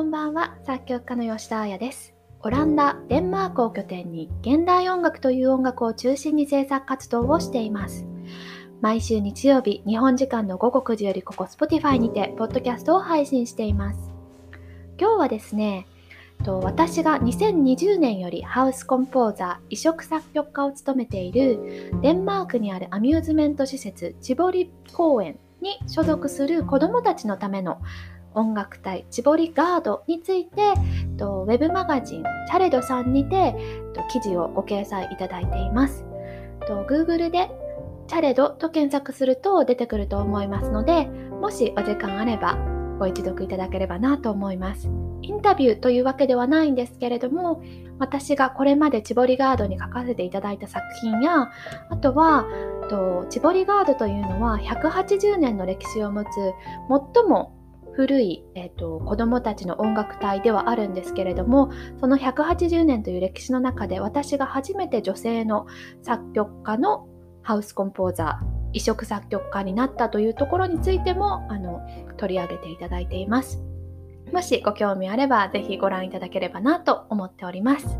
こんばんは、作曲家の吉田彩です。オランダ、デンマークを拠点に現代音楽という音楽を中心に制作活動をしています。毎週日曜日、日本時間の午後9時よりここ Spotify にて、ポッドキャストを配信しています。今日はですね、私が2020年よりハウスコンポーザー、移植作曲家を務めているデンマークにあるアミューズメント施設チボリ公園に所属する子どもたちのための音楽隊チボリガードについてとウェブマガジンチャレドさんにてと記事をご掲載いただいています。と Google でチャレドと検索すると出てくると思いますのでもしお時間あればご一読いただければなと思います。インタビューというわけではないんですけれども私がこれまでチボリガードに書かせていただいた作品やあとはとチボリガードというのは180年の歴史を持つ最も古い、えーと、子どもたちの音楽隊ではあるんですけれどもその180年という歴史の中で私が初めて女性の作曲家のハウスコンポーザー移植作曲家になったというところについてもあの取り上げていただいています。もしご興味あればぜひご覧いただければなと思っております。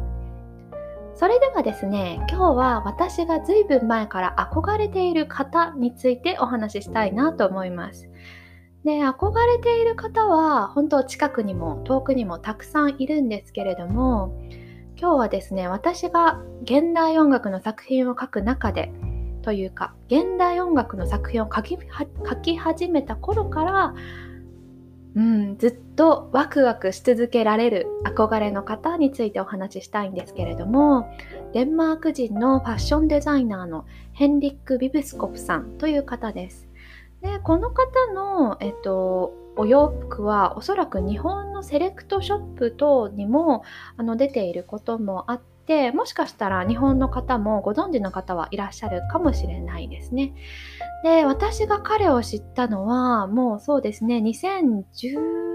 それではですね、今日は私が随分前から憧れている方についてお話ししたいなと思います。で憧れている方は本当近くにも遠くにもたくさんいるんですけれども今日はですね私が現代音楽の作品を書く中でというか現代音楽の作品を書き書き始めた頃からうん、ずっとワクワクし続けられる憧れの方についてお話ししたいんですけれどもデンマーク人のファッションデザイナーのヘンリック・ビブスコフさんという方です。でこの方の、えっと、お洋服はおそらく日本のセレクトショップ等にもあの出ていることもあってもしかしたら日本の方もご存知の方はいらっしゃるかもしれないですね。で私が彼を知ったのはもうそうですね2010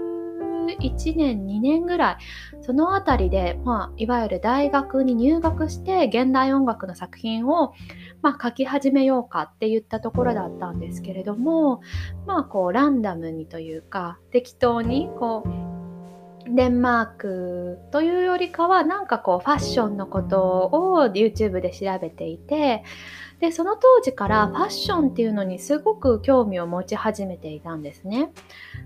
1年2年ぐらいその辺りで、まあ、いわゆる大学に入学して現代音楽の作品を、まあ、書き始めようかって言ったところだったんですけれどもまあこうランダムにというか適当にこうデンマークというよりかはなんかこうファッションのことを YouTube で調べていてでその当時からファッションっていうのにすごく興味を持ち始めていたんですね。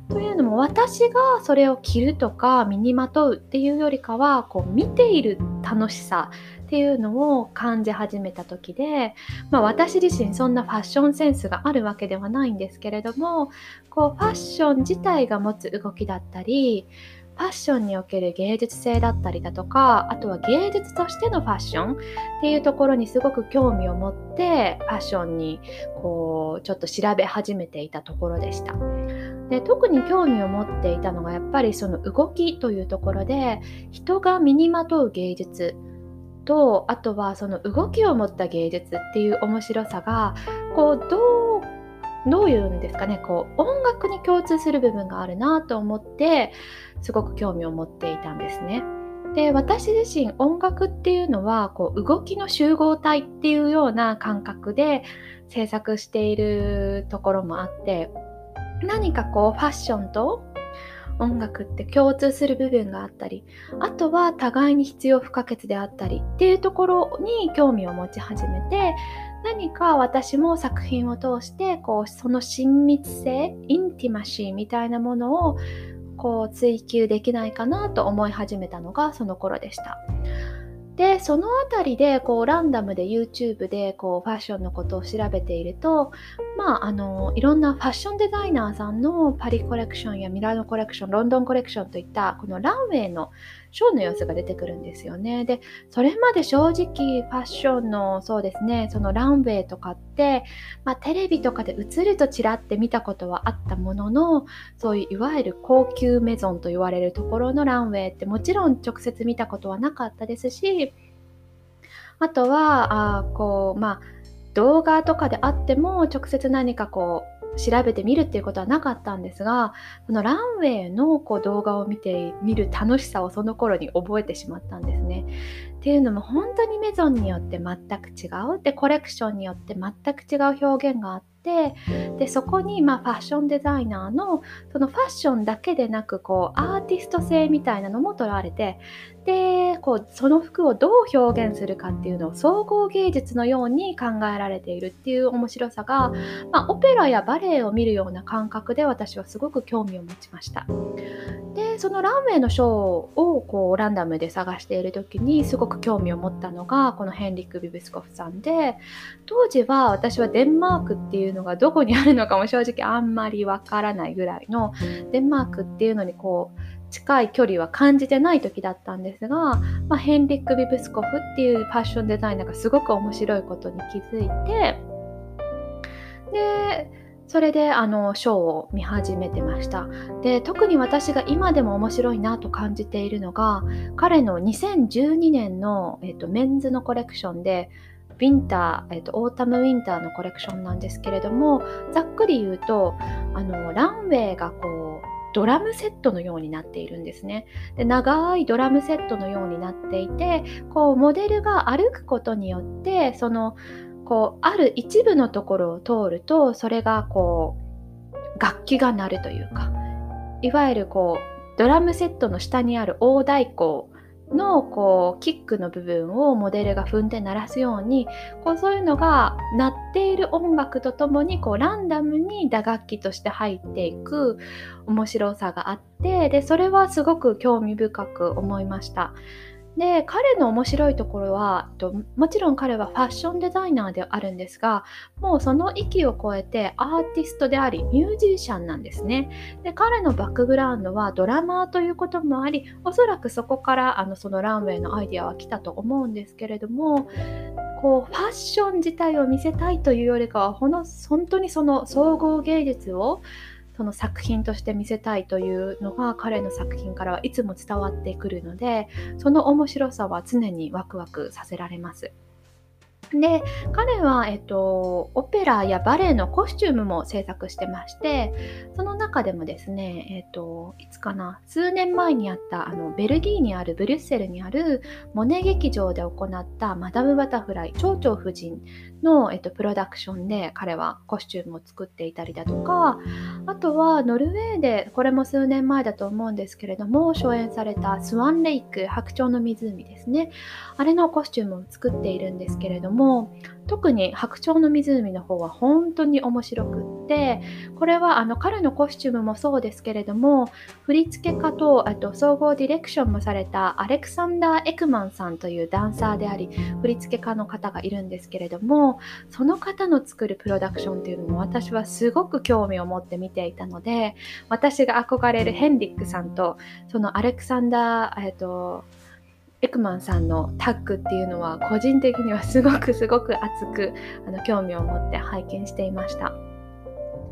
というのも私がそれを着るとか身にまとうっていうよりかはこう見ている楽しさっていうのを感じ始めた時で、まあ、私自身そんなファッションセンスがあるわけではないんですけれどもこうファッション自体が持つ動きだったりファッションにおける芸術性だったりだとかあとは芸術としてのファッションっていうところにすごく興味を持ってファッションにこうちょっと調べ始めていたところでした。で特に興味を持っていたのがやっぱりその動きというところで人が身にまとう芸術とあとはその動きを持った芸術っていう面白さがこうどうどういうんですかね？こう音楽に共通する部分があるなと思ってすごく興味を持っていたんですね。で私自身音楽っていうのはこう動きの集合体っていうような感覚で制作しているところもあって何かこうファッションと音楽って共通する部分があったりあとは互いに必要不可欠であったりっていうところに興味を持ち始めて何か私も作品を通してこうその親密性インティマシーみたいなものをこう追求できないかなと思い始めたのがその頃でした。でその辺りでこうランダムで YouTube でこうファッションのことを調べているとまああのいろんなファッションデザイナーさんのパリコレクションやミラノコレクションロンドンコレクションといったこのランウェイのショーの様子が出てくるんですよね。で、それまで正直ファッションのそうですね、そのランウェイとかって、まあ、テレビとかで映るとちらって見たことはあったものの、そういういわゆる高級メゾンと言われるところのランウェイってもちろん直接見たことはなかったですし、あとは、あこう、まあ、動画とかであっても直接何かこう調べてみるっていうことはなかったんですがこのランウェイのこう動画を見てみる楽しさをその頃に覚えてしまったんですね。っていうのも本当にメゾンによって全く違うでコレクションによって全く違う表現があってでそこにまあファッションデザイナーのそのファッションだけでなくこうアーティスト性みたいなのも取られてでこうその服をどう表現するかっていうのを総合芸術のように考えられているっていう面白さが、まあ、オペラやバレエを見るような感覚で私はすごく興味を持ちました。でそのランウェイのショーをこうランダムで探している時にすごく興味を持ったのがこのヘンリック・ビブスコフさんで当時は私はデンマークっていうのがどこにあるのかも正直あんまりわからないぐらいのデンマークっていうのにこう近い距離は感じてない時だったんですが、まあ、ヘンリック・ビブスコフっていうファッションデザイナーがすごく面白いことに気づいてでそれであのショーを見始めてました。で特に私が今でも面白いなと感じているのが彼の2012年の、えっと、メンズのコレクションでウィンター、えっと、オータムウィンターのコレクションなんですけれどもざっくり言うとあのランウェイがこうドラムセットのようになっているんですね。で長いドラムセットのようになっていてこうモデルが歩くことによってそのこうある一部のところを通るとそれがこう楽器が鳴るというかいわゆるこうドラムセットの下にある大太鼓のこうキックの部分をモデルが踏んで鳴らすようにこうそういうのが鳴っている音楽とともにこうランダムに打楽器として入っていく面白さがあってでそれはすごく興味深く思いました。で彼の面白いところはもちろん彼はファッションデザイナーであるんですがもうその域を超えてアーティストでありミュージシャンなんですね。で彼のバックグラウンドはドラマーということもありおそらくそこからあのそのランウェイのアイディアは来たと思うんですけれどもこうファッション自体を見せたいというよりかはほの本当にその総合芸術をその作品として見せたいというのが彼の作品からはいつも伝わってくるのでその面白さは常にワクワクさせられます。で彼は、えっと、オペラやバレエのコスチュームも制作してましてその中でもですね、えっと、いつかな数年前にあったあのベルギーにあるブリュッセルにあるモネ劇場で行ったマダム・バタフライ蝶々夫人の、えっと、プロダクションで彼はコスチュームを作っていたりだとかあとはノルウェーでこれも数年前だと思うんですけれども初演されたスワンレイク白鳥の湖ですね。あれのコスチュームを作っているんですけれどもも特に白鳥の湖の方は本当に面白くってこれはあの彼のコスチュームもそうですけれども振付家とあと総合ディレクションもされたアレクサンダー・エクマンさんというダンサーであり振付家の方がいるんですけれどもその方の作るプロダクションっていうのも私はすごく興味を持って見ていたので私が憧れるヘンリックさんとそのアレクサンダー、えっとエクマンさんのタッグっていうのは個人的にはすごくすごく熱く あの興味を持って拝見していました。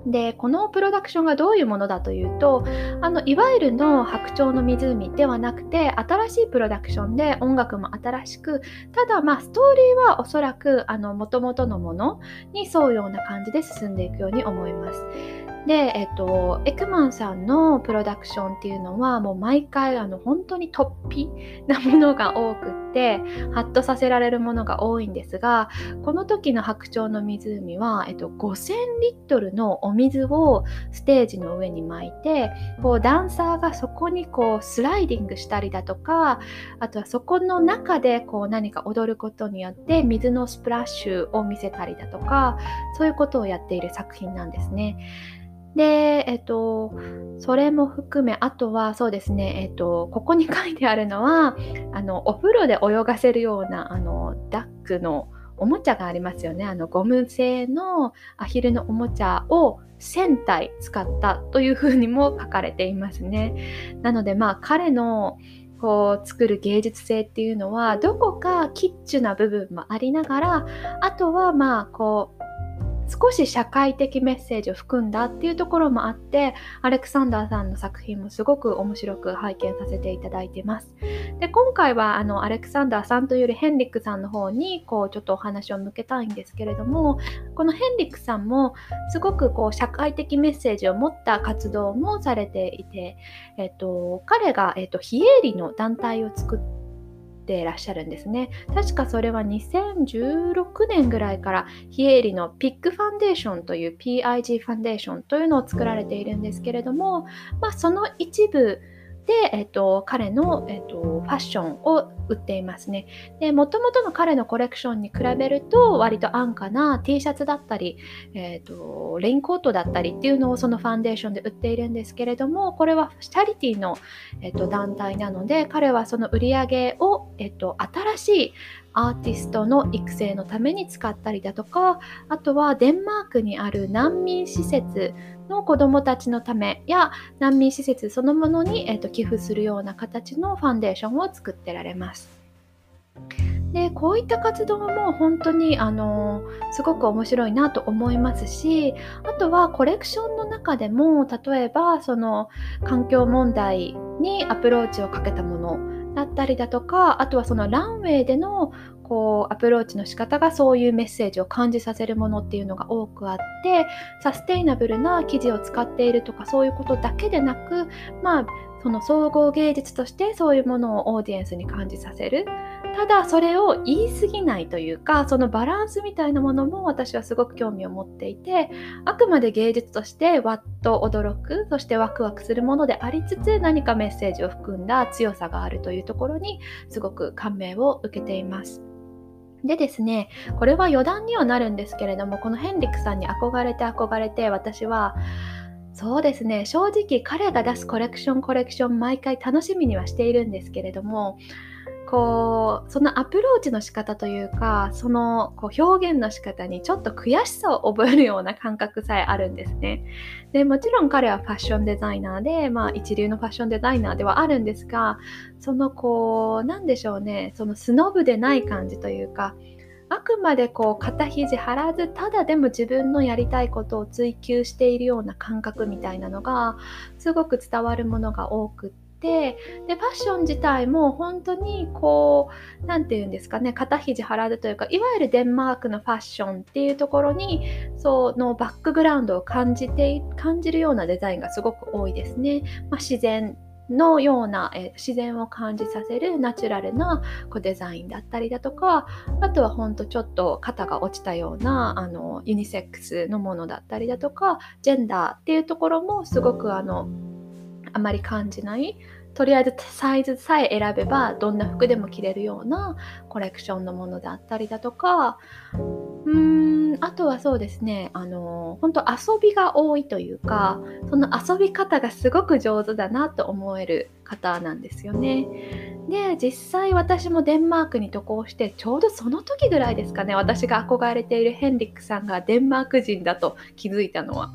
でこのプロダクションがどういうものだというとあのいわゆるの白鳥の湖ではなくて新しいプロダクションで音楽も新しくただまあストーリーはおそらくもともとのものに沿うような感じで進んでいくように思います。で、えっと、エクマンさんのプロダクションっていうのはもう毎回あの本当に突飛なものが多くってハッとさせられるものが多いんですがこの時の白鳥の湖は、えっと、5000リットルのお水をステージの上に巻いてこうダンサーがそこにこうスライディングしたりだとかあとはそこの中でこう何か踊ることによって水のスプラッシュを見せたりだとかそういうことをやっている作品なんですね。で、えっと、それも含め、あとはそうですね、えっと、ここに書いてあるのは、あの、お風呂で泳がせるような、あの、ダックのおもちゃがありますよね。あの、ゴム製のアヒルのおもちゃを1000体使ったというふうにも書かれていますね。なので、まあ、彼のこう作る芸術性っていうのはどこかキッチュな部分もありながらあとはまあこう少し社会的メッセージを含んだっていうところもあってアレクサンダーさんの作品もすごく面白く拝見させていただいてます。で今回はあのアレクサンダーさんというよりヘンリックさんの方にこうちょっとお話を向けたいんですけれどもこのヘンリックさんもすごくこう社会的メッセージを持った活動もされていて、えっと、彼が、えっと、非営利の団体を作っててらっしゃるんですね。確かそれは2016年ぐらいからヒエーリのピックファンデーションという PIG ファンデーションというのを作られているんですけれども、まあ、その一部で、えっと、彼の、えっと、ファッションを売っていますね。で、もともとの彼のコレクションに比べると、割と安価な T シャツだったり、えっと、レインコートだったりっていうのをそのファンデーションで売っているんですけれども、これはチャリティーの、えっと、団体なので、彼はその売り上げを、えっと、新しいアーティストの育成のために使ったりだとかあとはデンマークにある難民施設の子どもたちのためや難民施設そのものに、えーと、寄付するような形のファンデーションを作ってられます。でこういった活動も本当にあのすごく面白いなと思いますしあとはコレクションの中でも例えばその環境問題にアプローチをかけたものだったりだとかあとはそのランウェイでのこうアプローチの仕方がそういうメッセージを感じさせるものっていうのが多くあってサステイナブルな生地を使っているとかそういうことだけでなくまあその総合芸術としてそういうものをオーディエンスに感じさせるただそれを言い過ぎないというかそのバランスみたいなものも私はすごく興味を持っていてあくまで芸術としてわっと驚くそしてワクワクするものでありつつ何かメッセージを含んだ強さがあるというところにすごく感銘を受けています。でですね、これは余談にはなるんですけれども、このヘンリックさんに憧れて憧れて、私は、そうですね、正直彼が出すコレクションコレクション毎回楽しみにはしているんですけれども、こうそのアプローチの仕方というかそのこう表現の仕方にちょっと悔しさを覚えるような感覚さえあるんですね。でもちろん彼はファッションデザイナーで、まあ、一流のファッションデザイナーではあるんですがそのこうなんでしょうね。そのスノブでない感じというかあくまでこう肩肘張らずただでも自分のやりたいことを追求しているような感覚みたいなのがすごく伝わるものが多くってでファッション自体も本当にこう何て言うんですかね肩肘張らずというかいわゆるデンマークのファッションっていうところにそのバックグラウンドを感じて感じるようなデザインがすごく多いですね。まあ、自然のような、え自然を感じさせるナチュラルなこうデザインだったりだとかあとはほんとちょっと肩が落ちたようなあのユニセックスのものだったりだとかジェンダーっていうところもすごくあのあまり感じないとりあえずサイズさえ選べばどんな服でも着れるようなコレクションのものだったりだとか。うーんあとはそうですねあの本当遊びが多いというかその遊び方がすごく上手だなと思える方なんですよね。で実際私もデンマークに渡航してちょうどその時ぐらいですかね私が憧れているヘンリックさんがデンマーク人だと気づいたのは。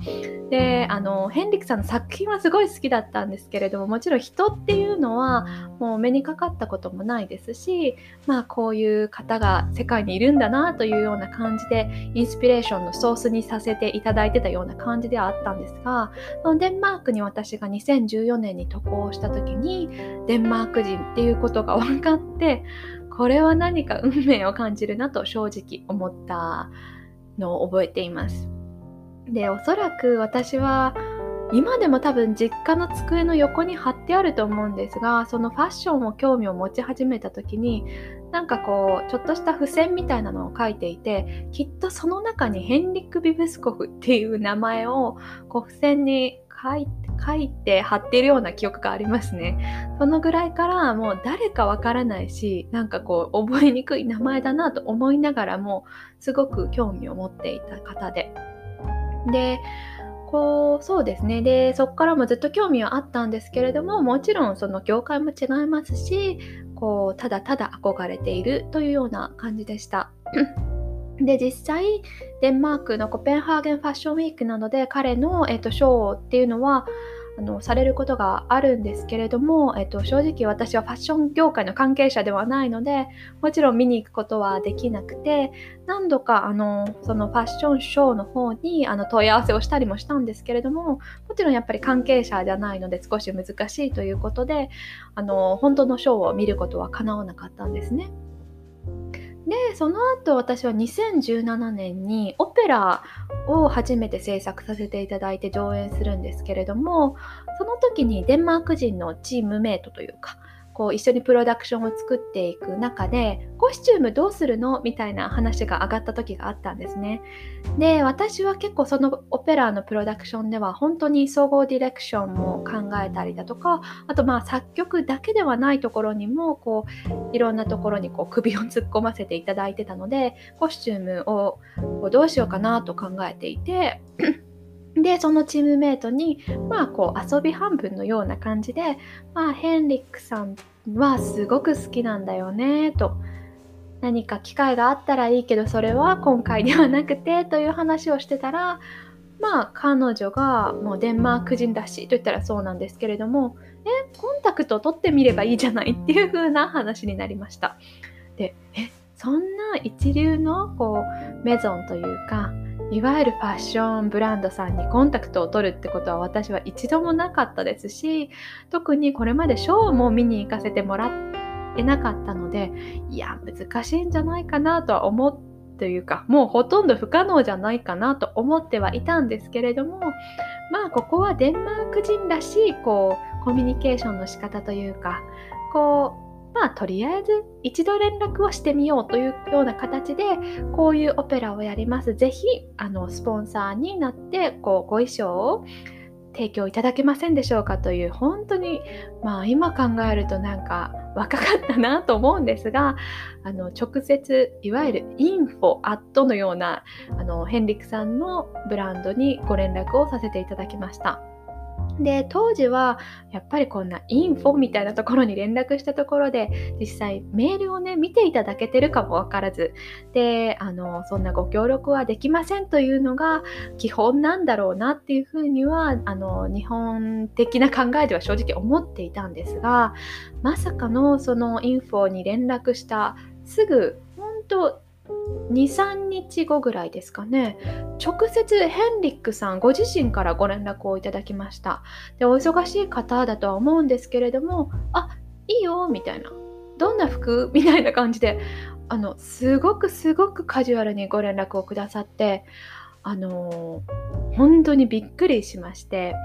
であのヘンリックさんの作品はすごい好きだったんですけれどももちろん人っていうのはもう目にかかったこともないですしまあこういう方が世界にいるんだなというような感じでインスピレーションのソースにさせていただいてたような感じではあったんですがデンマークに私が2014年に渡航した時ににデンマーク人っていうことが分かってこれは何か運命を感じるなと正直思ったのを覚えています。でおそらく私は今でも多分実家の机の横に貼ってあると思うんですがそのファッションを興味を持ち始めた時になんかこうちょっとした付箋みたいなのを書いていてきっとその中にヘンリック・ビブスコフっていう名前をこう付箋に書いて書いて貼っているような記憶がありますね。そのぐらいからもう誰かわからないし、なんかこう覚えにくい名前だなと思いながらも、すごく興味を持っていた方で。で、こうそうですねでそこからもずっと興味はあったんですけれどももちろんその業界も違いますしこうただただ憧れているというような感じでした。で実際デンマークのコペンハーゲンファッションウィークなどで彼の、えーと、ショーっていうのはあのされることがあるんですけれども、えっと、正直私はファッション業界の関係者ではないのでもちろん見に行くことはできなくて何度かあのそのファッションショーの方にあの問い合わせをしたりもしたんですけれどももちろんやっぱり関係者じゃないので少し難しいということであの本当のショーを見ることは叶わなかったんですね。でその後私は2017年にオペラを初めて制作させていただいて上演するんですけれどもその時にデンマーク人のチームメイトというかこう一緒にプロダクションを作っていく中でコスチュームどうするの？みたいな話が上がった時があったんですね。で私は結構そのオペラのプロダクションでは本当に総合ディレクションも考えたりだとかあとまあ作曲だけではないところにもこういろんなところにこう首を突っ込ませていただいてたのでコスチュームをこうどうしようかなと考えていてで、そのチームメイトに、まあ、こう、遊び半分のような感じで、まあ、ヘンリックさんはすごく好きなんだよね、と。何か機会があったらいいけど、それは今回ではなくて、という話をしてたら、まあ、彼女がもうデンマーク人だし、と言ったらそうなんですけれども、え、コンタクト取ってみればいいじゃないっていう風な話になりました。で、え、そんな一流の、こう、メゾンというか、いわゆるファッションブランドさんにコンタクトを取るってことは私は一度もなかったですし特にこれまでショーも見に行かせてもらってなかったのでいや難しいんじゃないかなとは思ってというかもうほとんど不可能じゃないかなと思ってはいたんですけれどもまあここはデンマーク人らしいこうコミュニケーションの仕方というかこうまあとりあえず一度連絡をしてみようというような形でこういうオペラをやります。ぜひあのスポンサーになってこうご衣装を提供いただけませんでしょうかという本当にまあ今考えるとなんか若かったなと思うんですがあの直接いわゆるインフォアットのようなあのヘンリクさんのブランドにご連絡をさせていただきました。で当時はやっぱりこんなインフォみたいなところに連絡したところで実際メールをね見ていただけてるかもわからず。であのそんなご協力はできませんというのが基本なんだろうなっていうふうにはあの日本的な考えでは正直思っていたんですがまさかのそのインフォに連絡したすぐ本当23日後ぐらいですかね。直接ヘンリックさんご自身からご連絡をいただきました。でお忙しい方だとは思うんですけれどもあいいよみたいな。どんな服？みたいな感じであのすごくすごくカジュアルにご連絡をくださってあの本当にびっくりしまして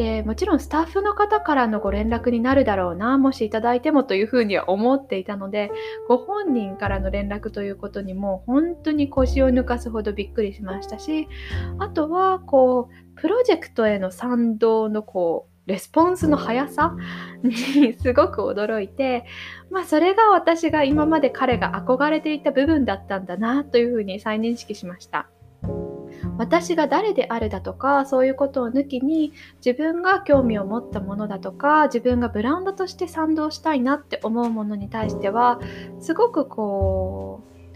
でもちろんスタッフの方からのご連絡になるだろうなもしいただいてもというふうには思っていたのでご本人からの連絡ということにも本当に腰を抜かすほどびっくりしましたしあとはこうプロジェクトへの賛同のこうレスポンスの速さにすごく驚いて、まあそれが私が今まで彼が憧れていた部分だったんだなというふうに再認識しました。私が誰であるだとかそういうことを抜きに自分が興味を持ったものだとか自分がブランドとして賛同したいなって思うものに対してはすごくこう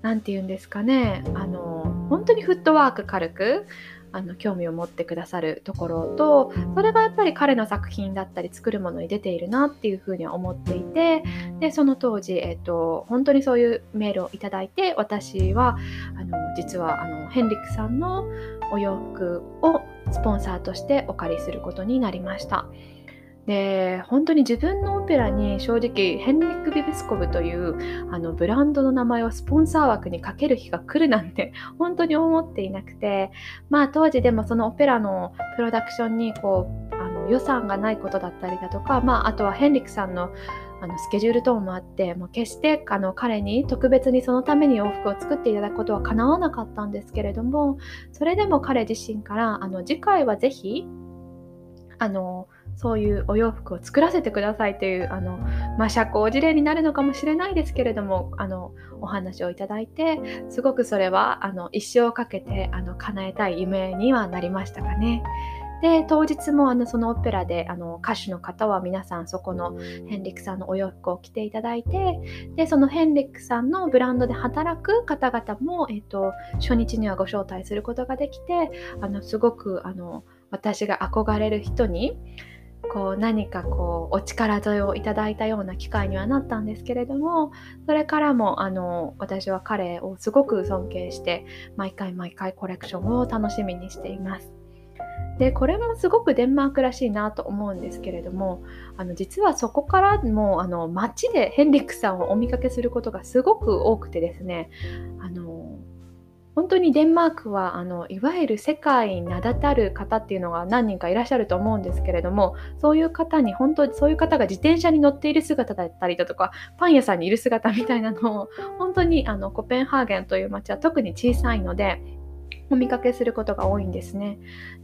何て言うんですかねあの本当にフットワーク軽くあの興味を持ってくださるところとそれがやっぱり彼の作品だったり作るものに出ているなっていうふうには思っていてでその当時、えーと、本当にそういうメールをいただいて私はあの実はあのヘンリックさんのお洋服をスポンサーとしてお借りすることになりました。で本当に自分のオペラに正直ヘンリック・ビブスコブというあのブランドの名前をスポンサー枠にかける日が来るなんて 本当に思っていなくてまあ当時でもそのオペラのプロダクションにこうあの予算がないことだったりだとか、まあ、あとはヘンリックさんのあのスケジュール等もあってもう決してあの彼に特別にそのために洋服を作っていただくことはかなわなかったんですけれどもそれでも彼自身からあの次回はぜひあのそういうお洋服を作らせてくださいというあの、まあ、社交辞令になるのかもしれないですけれどもあのお話をいただいてすごくそれはあの一生かけてあの叶えたい夢にはなりましたかね。で当日もあのそのオペラであの歌手の方は皆さんそこのヘンリックさんのお洋服を着ていただいてでそのヘンリックさんのブランドで働く方々も、えーと、初日にはご招待することができてあのすごくあの私が憧れる人にこう何かこうお力添えをいただいたような機会にはなったんですけれどもそれからもあの私は彼をすごく尊敬して毎回毎回コレクションを楽しみにしています。でこれもすごくデンマークらしいなと思うんですけれどもあの実はそこからもあの街でヘンリックさんをお見かけすることがすごく多くてですねあの本当にデンマークはあのいわゆる世界に名だたる方っていうのが何人かいらっしゃると思うんですけれどもそういう方に本当そういう方が自転車に乗っている姿だったりだとかパン屋さんにいる姿みたいなのを本当にあのコペンハーゲンという街は特に小さいのでお見かけすることが多いんですね。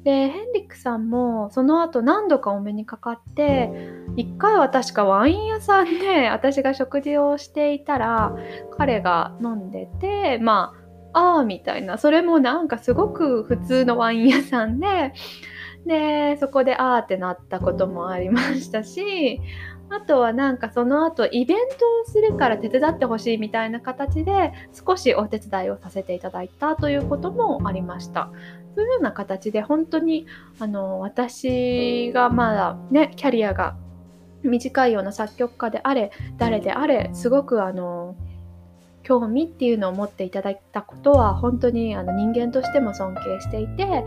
でヘンリックさんもその後何度かお目にかかって1回は確かワイン屋さんで私が食事をしていたら彼が飲んでてまあああみたいなそれもなんかすごく普通のワイン屋さんででそこでああってなったこともありましたしあとはなんかその後イベントをするから手伝ってほしいみたいな形で少しお手伝いをさせていただいたということもありました。そういうような形で本当にあの私がまだねキャリアが短いような作曲家であれ誰であれすごくあの興味っていうのを持っていただいたことは本当にあの人間としても尊敬していて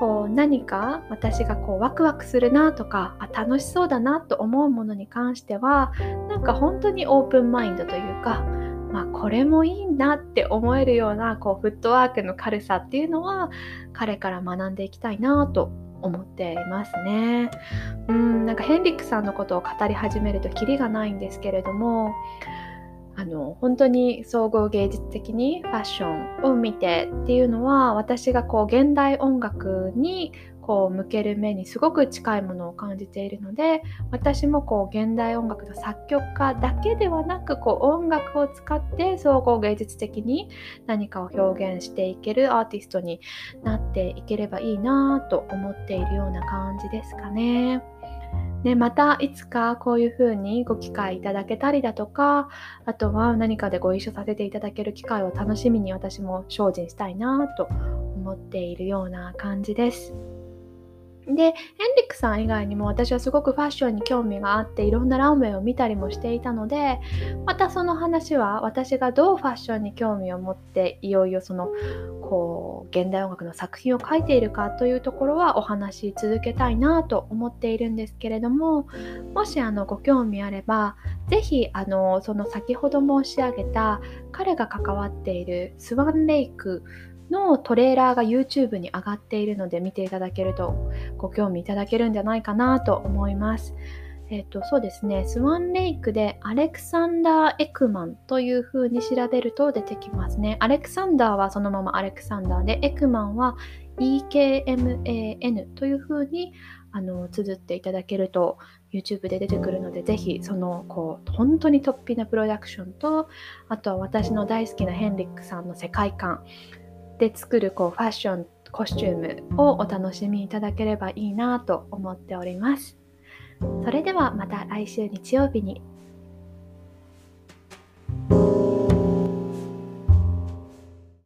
こう何か私がこうワクワクするなとかあ楽しそうだなと思うものに関してはなんか本当にオープンマインドというかまあ、これもいいなって思えるようなこうフットワークの軽さっていうのは彼から学んでいきたいなと思っていますね。うんなんかヘンリックさんのことを語り始めるとキリがないんですけれどもあの本当に総合芸術的にファッションを見てっていうのは私がこう現代音楽にこう向ける目にすごく近いものを感じているので私もこう現代音楽の作曲家だけではなくこう音楽を使って総合芸術的に何かを表現していけるアーティストになっていければいいなと思っているような感じですかね。でまたいつかこういうふうにご機会いただけたりだとかあとは何かでご一緒させていただける機会を楽しみに私も精進したいなと思っているような感じです。で、ヘンリックさん以外にも私はすごくファッションに興味があっていろんなランウェイを見たりもしていたのでまたその話は私がどうファッションに興味を持っていよいよそのこう現代音楽の作品を書いているかというところはお話し続けたいなと思っているんですけれどももしあのご興味あれば是非あのその先ほど申し上げた彼が関わっているスワンレイクのトレーラーが YouTube に上がっているので見ていただけるとご興味いただけるんじゃないかなと思います。えっ、ー、と、そうですね、スワンレイクでアレクサンダー・エクマンという風に調べると出てきますね。アレクサンダーはそのままアレクサンダーで、エクマンは EKMAN という風にあの綴っていただけると YouTube で出てくるので、ぜひそのこう本当に突飛なプロダクションと、あとは私の大好きなヘンリックさんの世界観、で作るこうファッションコスチュームをお楽しみいただければいいなと思っております。それではまた来週日曜日に